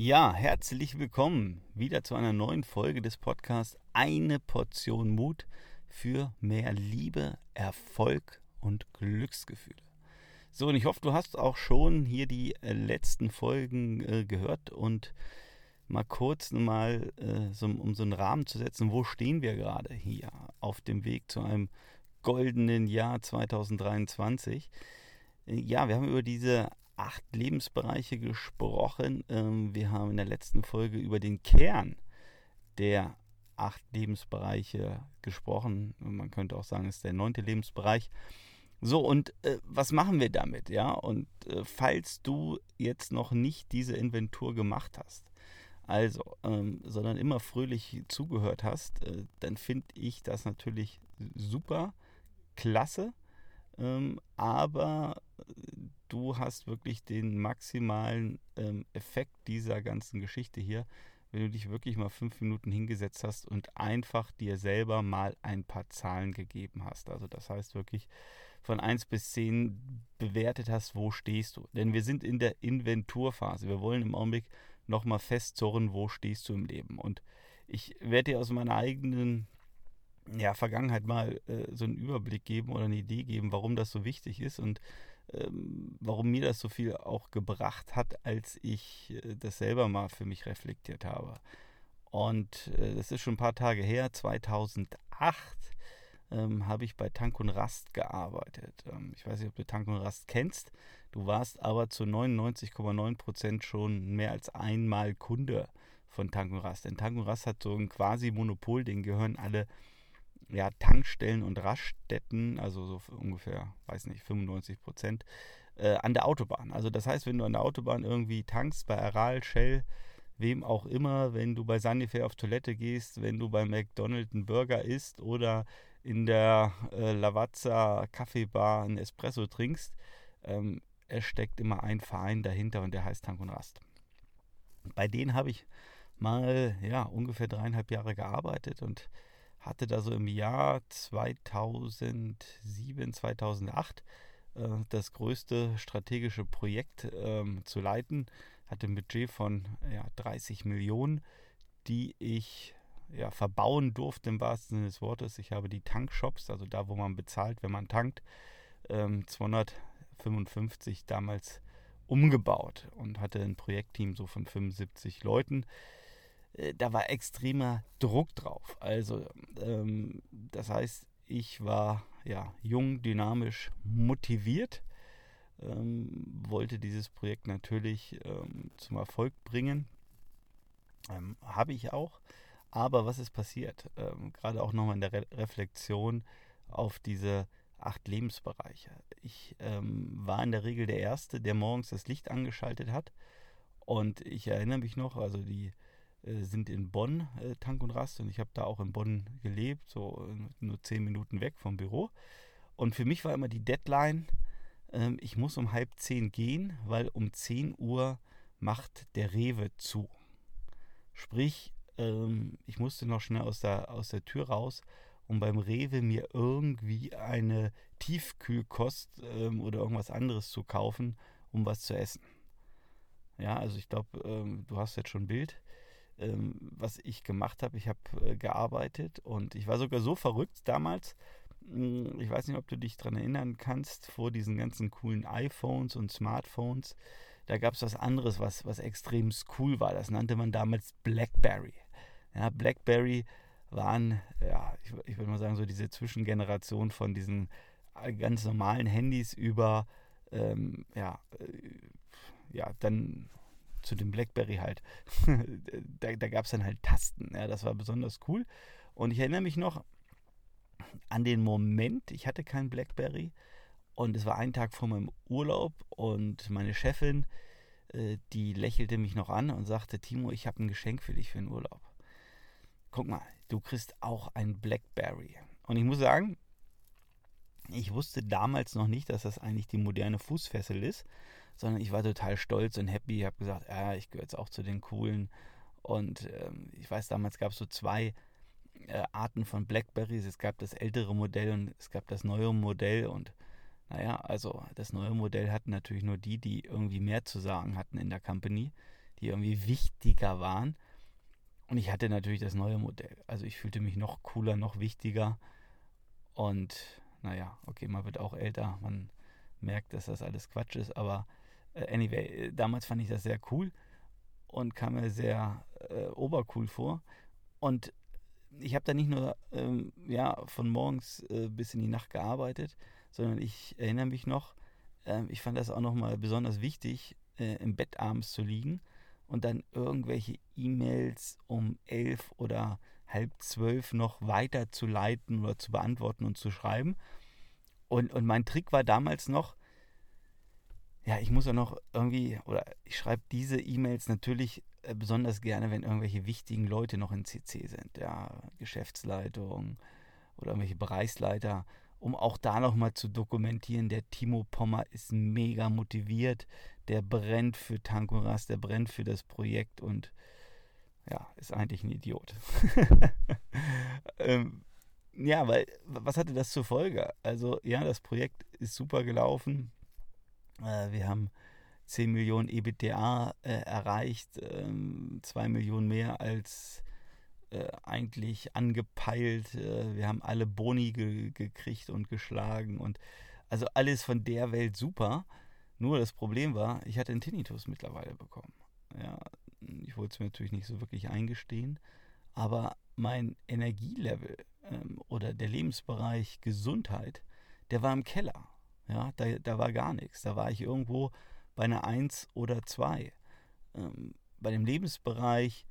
Ja, herzlich willkommen wieder zu einer neuen Folge des Podcasts Eine Portion Mut für mehr Liebe, Erfolg und Glücksgefühle. So, und ich hoffe, du hast auch schon hier die äh, letzten Folgen äh, gehört und mal kurz mal, äh, so, um so einen Rahmen zu setzen, wo stehen wir gerade hier auf dem Weg zu einem goldenen Jahr 2023. Äh, ja, wir haben über diese acht Lebensbereiche gesprochen. Ähm, wir haben in der letzten Folge über den Kern der acht Lebensbereiche gesprochen. Man könnte auch sagen, es ist der neunte Lebensbereich. So, und äh, was machen wir damit? Ja, und äh, falls du jetzt noch nicht diese Inventur gemacht hast, also, ähm, sondern immer fröhlich zugehört hast, äh, dann finde ich das natürlich super, klasse. Ähm, aber du hast wirklich den maximalen ähm, Effekt dieser ganzen Geschichte hier, wenn du dich wirklich mal fünf Minuten hingesetzt hast und einfach dir selber mal ein paar Zahlen gegeben hast. Also das heißt wirklich von 1 bis 10 bewertet hast, wo stehst du. Denn wir sind in der Inventurphase. Wir wollen im Augenblick nochmal festzurren, wo stehst du im Leben. Und ich werde dir aus meiner eigenen ja, Vergangenheit mal äh, so einen Überblick geben oder eine Idee geben, warum das so wichtig ist und ähm, warum mir das so viel auch gebracht hat, als ich äh, das selber mal für mich reflektiert habe. Und äh, das ist schon ein paar Tage her, 2008 ähm, habe ich bei Tank und Rast gearbeitet. Ähm, ich weiß nicht, ob du Tank und Rast kennst. Du warst aber zu 99,9 Prozent schon mehr als einmal Kunde von Tank und Rast. Denn Tank und Rast hat so ein quasi Monopol, den gehören alle ja, Tankstellen und Raststätten, also so ungefähr, weiß nicht, 95 Prozent, äh, an der Autobahn. Also das heißt, wenn du an der Autobahn irgendwie tankst, bei Aral, Shell, wem auch immer, wenn du bei Sunnyfair auf Toilette gehst, wenn du bei McDonald's einen Burger isst oder in der äh, Lavazza Kaffeebar einen Espresso trinkst, ähm, es steckt immer ein Verein dahinter und der heißt Tank und Rast. Bei denen habe ich mal ja ungefähr dreieinhalb Jahre gearbeitet und hatte da so im Jahr 2007, 2008 äh, das größte strategische Projekt ähm, zu leiten. Hatte ein Budget von ja, 30 Millionen, die ich ja, verbauen durfte im wahrsten Sinne des Wortes. Ich habe die Tankshops, also da, wo man bezahlt, wenn man tankt, ähm, 255 damals umgebaut und hatte ein Projektteam so von 75 Leuten. Äh, da war extremer Druck drauf. Also, ähm, das heißt, ich war ja jung, dynamisch, motiviert, ähm, wollte dieses Projekt natürlich ähm, zum Erfolg bringen. Ähm, habe ich auch. Aber was ist passiert? Ähm, gerade auch nochmal in der Re Reflexion auf diese acht Lebensbereiche. Ich ähm, war in der Regel der Erste, der morgens das Licht angeschaltet hat. Und ich erinnere mich noch, also die sind in Bonn, äh, Tank und Rast, und ich habe da auch in Bonn gelebt, so äh, nur zehn Minuten weg vom Büro. Und für mich war immer die Deadline, ähm, ich muss um halb zehn gehen, weil um 10 Uhr macht der Rewe zu. Sprich, ähm, ich musste noch schnell aus der, aus der Tür raus, um beim Rewe mir irgendwie eine Tiefkühlkost ähm, oder irgendwas anderes zu kaufen, um was zu essen. Ja, also ich glaube, ähm, du hast jetzt schon ein Bild ähm, was ich gemacht habe. Ich habe äh, gearbeitet und ich war sogar so verrückt damals. Mh, hm, ich weiß nicht, ob du dich daran erinnern kannst, vor diesen ganzen coolen iPhones und Smartphones. Da gab es was anderes, was, was extrem cool war. Das nannte man damals Blackberry. Ja, Blackberry waren, ja, ich, ich würde mal sagen, so diese Zwischengeneration von diesen äh, ganz normalen Handys über, ähm, ja, äh, ja, dann zu dem Blackberry halt. da da gab es dann halt Tasten. Ja, das war besonders cool. Und ich erinnere mich noch an den Moment, ich hatte kein Blackberry und es war ein Tag vor meinem Urlaub und meine Chefin, äh, die lächelte mich noch an und sagte, Timo, ich habe ein Geschenk für dich für den Urlaub. Guck mal, du kriegst auch ein Blackberry. Und ich muss sagen, ich wusste damals noch nicht, dass das eigentlich die moderne Fußfessel ist sondern ich war total stolz und happy. Ich habe gesagt, ja, ich gehöre jetzt auch zu den coolen. Und ähm, ich weiß, damals gab es so zwei äh, Arten von Blackberries. Es gab das ältere Modell und es gab das neue Modell. Und naja, also das neue Modell hatten natürlich nur die, die irgendwie mehr zu sagen hatten in der Company. die irgendwie wichtiger waren. Und ich hatte natürlich das neue Modell. Also ich fühlte mich noch cooler, noch wichtiger. Und naja, okay, man wird auch älter, man merkt, dass das alles Quatsch ist. Aber anyway, äh, damals fand ich das sehr cool und kam mir sehr äh, obercool vor. Und ich habe da nicht nur ähm, ja, von morgens äh, bis in die Nacht gearbeitet, sondern ich erinnere mich noch, äh, ich fand das auch nochmal besonders wichtig, äh, im Bett abends zu liegen und dann irgendwelche E-Mails um elf oder halb zwölf noch weiterzuleiten oder zu beantworten und zu schreiben. Und, und mein Trick war damals noch, ja, ich muss ja noch irgendwie, oder ich schreibe diese E-Mails natürlich äh, besonders gerne, wenn irgendwelche wichtigen Leute noch in CC sind, ja, Geschäftsleitung oder irgendwelche Bereichsleiter, um auch da nochmal zu dokumentieren, der Timo Pommer ist mega motiviert, der brennt für Tankuras, der brennt für das Projekt und ja, ist eigentlich ein Idiot. ähm, ja, weil, was hatte das zur Folge? Also, ja, das Projekt ist super gelaufen. Äh, wir haben 10 Millionen EBITDA äh, erreicht, ähm, 2 Millionen mehr als äh, eigentlich angepeilt. Wir haben alle Boni ge gekriegt und geschlagen und also alles von der Welt super. Nur das Problem war, ich hatte einen Tinnitus mittlerweile bekommen. Ja, ich wollte es mir natürlich nicht so wirklich eingestehen, aber mein Energielevel ähm, oder der Lebensbereich Gesundheit, der war im Keller. Ja, da, da war gar nichts. Da war ich irgendwo bei einer 1 oder 2. Ähm, bei dem Lebensbereich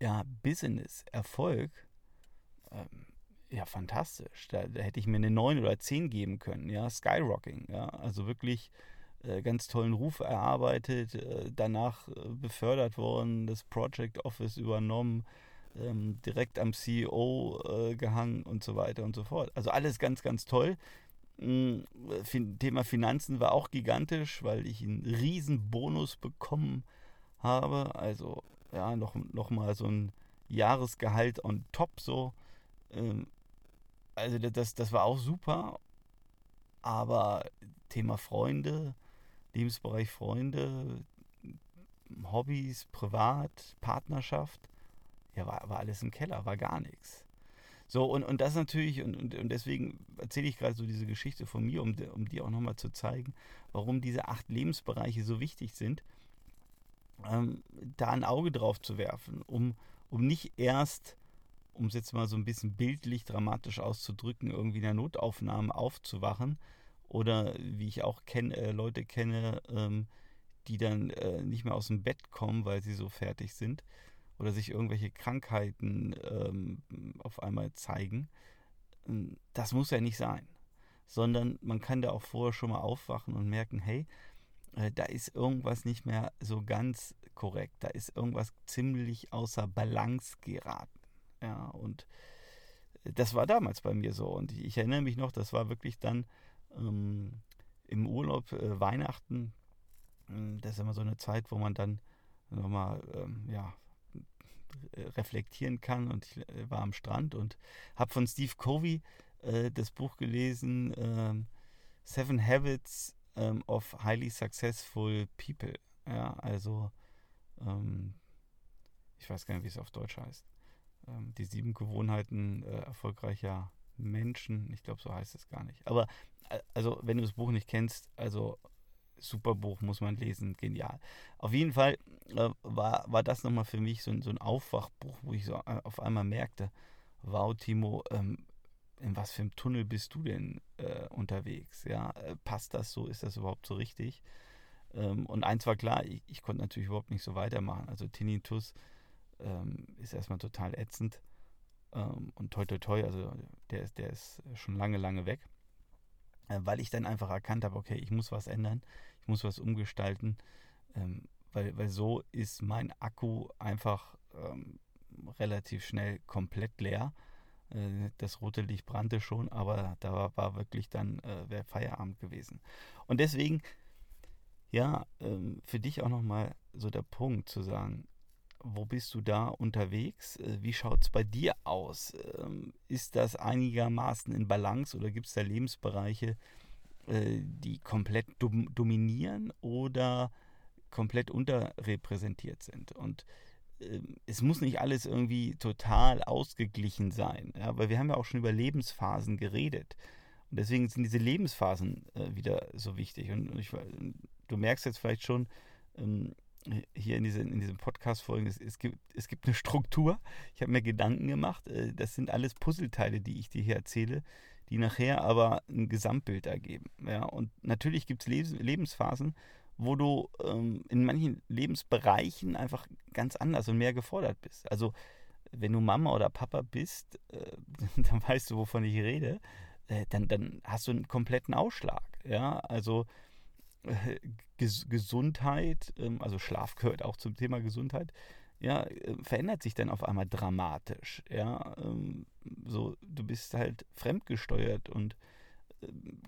ja, Business, Erfolg, ähm, ja, fantastisch. Da, da, hätte ich mir eine 9 oder 10 geben können, ja, Skyrocking, ja, also wirklich äh, ganz tollen Ruf erarbeitet, äh, danach äh, befördert worden, das Project Office übernommen, ähm, direkt am CEO gehangen und so weiter und so fort. Also alles ganz, ganz toll. Thema Finanzen war auch gigantisch, weil ich einen riesen Bonus bekommen habe. Also ja, noch, noch mal so ein Jahresgehalt on top so. Ähm, also das, das war auch super. Aber Thema Freunde, Lebensbereich Freunde, Hobbys, Privat, Partnerschaft, ja, war, war alles im Keller, war gar nichts. So, und, und das natürlich, und, und, und deswegen erzähle ich gerade so diese Geschichte von mir, um, um dir auch nochmal zu zeigen, warum diese acht Lebensbereiche so wichtig sind, ähm, da ein Auge drauf zu werfen, um, um nicht erst, um es jetzt mal so ein bisschen bildlich dramatisch auszudrücken, irgendwie in der Notaufnahme aufzuwachen oder wie ich auch kenn, äh, Leute kenne, ähm, die dann äh, nicht mehr aus dem Bett kommen, weil sie so fertig sind, oder sich irgendwelche Krankheiten ähm, auf einmal zeigen. Ähm, das muss ja nicht sein, sondern man kann da auch vorher schon mal aufwachen und merken, hey, äh, da ist irgendwas nicht mehr so ganz korrekt, da ist irgendwas ziemlich außer Balance geraten. Ja, und das war damals bei mir so. Und ich erinnere mich noch, das war wirklich dann ähm, im Urlaub, äh, Weihnachten. Hm, das ist immer so eine Zeit, wo man dann nochmal ähm, ja, reflektieren kann. Und ich äh, war am Strand und habe von Steve Covey äh, das Buch gelesen, äh, Seven Habits ähm, of Highly Successful People. Ja, also ähm, ich weiß gar nicht, wie es auf Deutsch heißt. Ähm, die sieben Gewohnheiten äh, erfolgreicher Menschen. Ich glaube, so heißt es gar nicht. Aber äh, also, wenn du das Buch nicht kennst, also super Buch, muss man lesen, genial. Auf jeden Fall äh, war, war das nochmal für mich so, so ein Aufwachbuch, wo ich so äh, auf einmal merkte, wow, Timo, ähm, in was für einem Tunnel bist du denn äh, unterwegs? Ja, äh, passt das so? Ist das überhaupt so richtig? Ähm, und eins war klar, ich, ich, konnte natürlich überhaupt nicht so weitermachen. Also Tinnitus ähm, ist erstmal total ätzend. Ähm, und toi toi toi, also der der ist schon lange, lange weg. Äh, weil ich dann einfach erkannt habe, okay, ich muss was ändern, ich muss was umgestalten, ähm, weil, weil so ist mein Akku einfach ähm, relativ schnell komplett leer. Äh, das rote Licht brannte schon, aber da war, war wirklich dann äh, Feierabend gewesen. Und deswegen, ja, ähm, für dich auch nochmal so der Punkt zu sagen, wo bist du da unterwegs? Äh, wie schaut es bei dir aus? Ähm, ist das einigermaßen in Balance oder gibt es da Lebensbereiche, äh, die komplett dominieren? Oder komplett unterrepräsentiert sind. Und ähm, es muss nicht alles irgendwie total ausgeglichen sein, ja, weil wir haben ja auch schon über Lebensphasen geredet. Und deswegen sind diese Lebensphasen äh, wieder so wichtig. Und ich, du merkst jetzt vielleicht schon ähm, hier in, diese, in diesem Podcast-Folgen, es, es, gibt, es gibt eine Struktur. Ich habe mir Gedanken gemacht. Äh, das sind alles Puzzleteile, die ich dir hier erzähle, die nachher aber ein Gesamtbild ergeben. Ja? Und natürlich gibt es Lebensphasen, wo du ähm, in manchen Lebensbereichen einfach ganz anders und mehr gefordert bist. Also wenn du Mama oder Papa bist, äh, dann weißt du, wovon ich rede, äh, dann, dann hast du einen kompletten Ausschlag. Ja, also Ges Gesundheit, ähm, also Schlaf gehört auch zum Thema Gesundheit, ja, äh, verändert sich dann auf einmal dramatisch. Ja, ähm, so, du bist halt fremdgesteuert und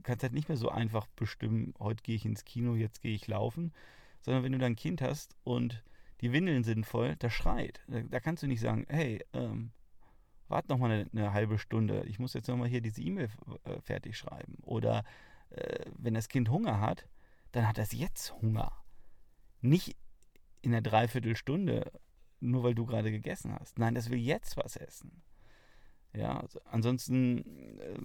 kannst halt nicht mehr so einfach bestimmen, heute gehe ich ins Kino, jetzt gehe ich laufen, sondern wenn du dann ein Kind hast und die Windeln sind voll, das schreit. Da, da kannst du nicht sagen, hey, ähm, warte noch mal eine, eine, halbe Stunde, ich muss jetzt noch mal hier diese E-Mail äh, fertig schreiben. Oder äh, wenn das Kind Hunger hat, dann hat es jetzt Hunger. Nicht in einer Dreiviertelstunde, nur weil du gerade gegessen hast. Nein, das will jetzt was essen. Ja, also ansonsten äh,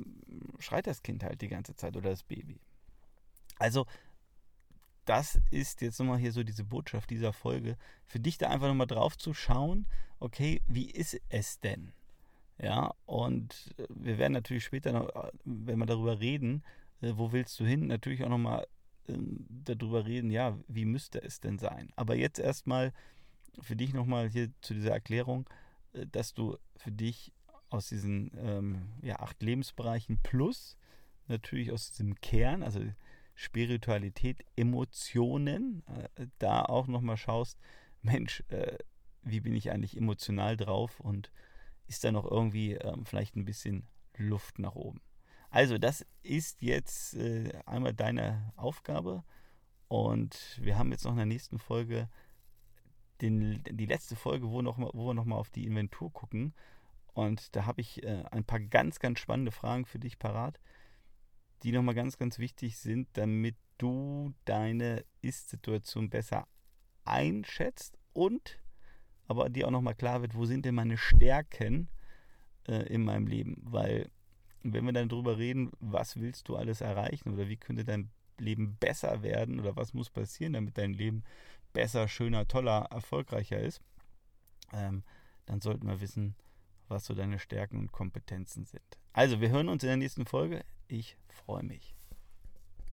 schreit das Kind halt die ganze Zeit oder das Baby. Also, das ist jetzt nochmal hier so diese Botschaft dieser Folge. Für dich da einfach nochmal drauf zu schauen, okay, wie ist es denn? Ja, und äh, wir werden natürlich später noch, äh, wenn wir darüber reden, äh, wo willst du hin, natürlich auch nochmal äh, darüber reden, ja, wie müsste es denn sein? Aber jetzt erstmal für dich nochmal hier zu dieser Erklärung, äh, dass du für dich aus diesen ähm, ja, acht Lebensbereichen plus natürlich aus diesem Kern, also Spiritualität, Emotionen, äh, da auch nochmal schaust, Mensch, äh, wie bin ich eigentlich emotional drauf und ist da noch irgendwie ähm, vielleicht ein bisschen Luft nach oben. Also das ist jetzt äh, einmal deine Aufgabe und wir haben jetzt noch in der nächsten Folge den, die letzte Folge, wo, noch, wo wir nochmal auf die Inventur gucken und da habe ich äh, ein paar ganz, ganz spannende Fragen für dich parat, die nochmal ganz, ganz wichtig sind, damit du deine Ist-Situation besser einschätzt und aber dir auch nochmal klar wird, wo sind denn meine Stärken äh, in meinem Leben? Weil, wenn wir dann darüber reden, was willst du alles erreichen oder wie könnte dein Leben besser werden oder was muss passieren, damit dein Leben besser, schöner, toller, erfolgreicher ist, ähm, dann sollten wir wissen, was so deine Stärken und Kompetenzen sind. Also, wir hören uns in der nächsten Folge. Ich freue mich.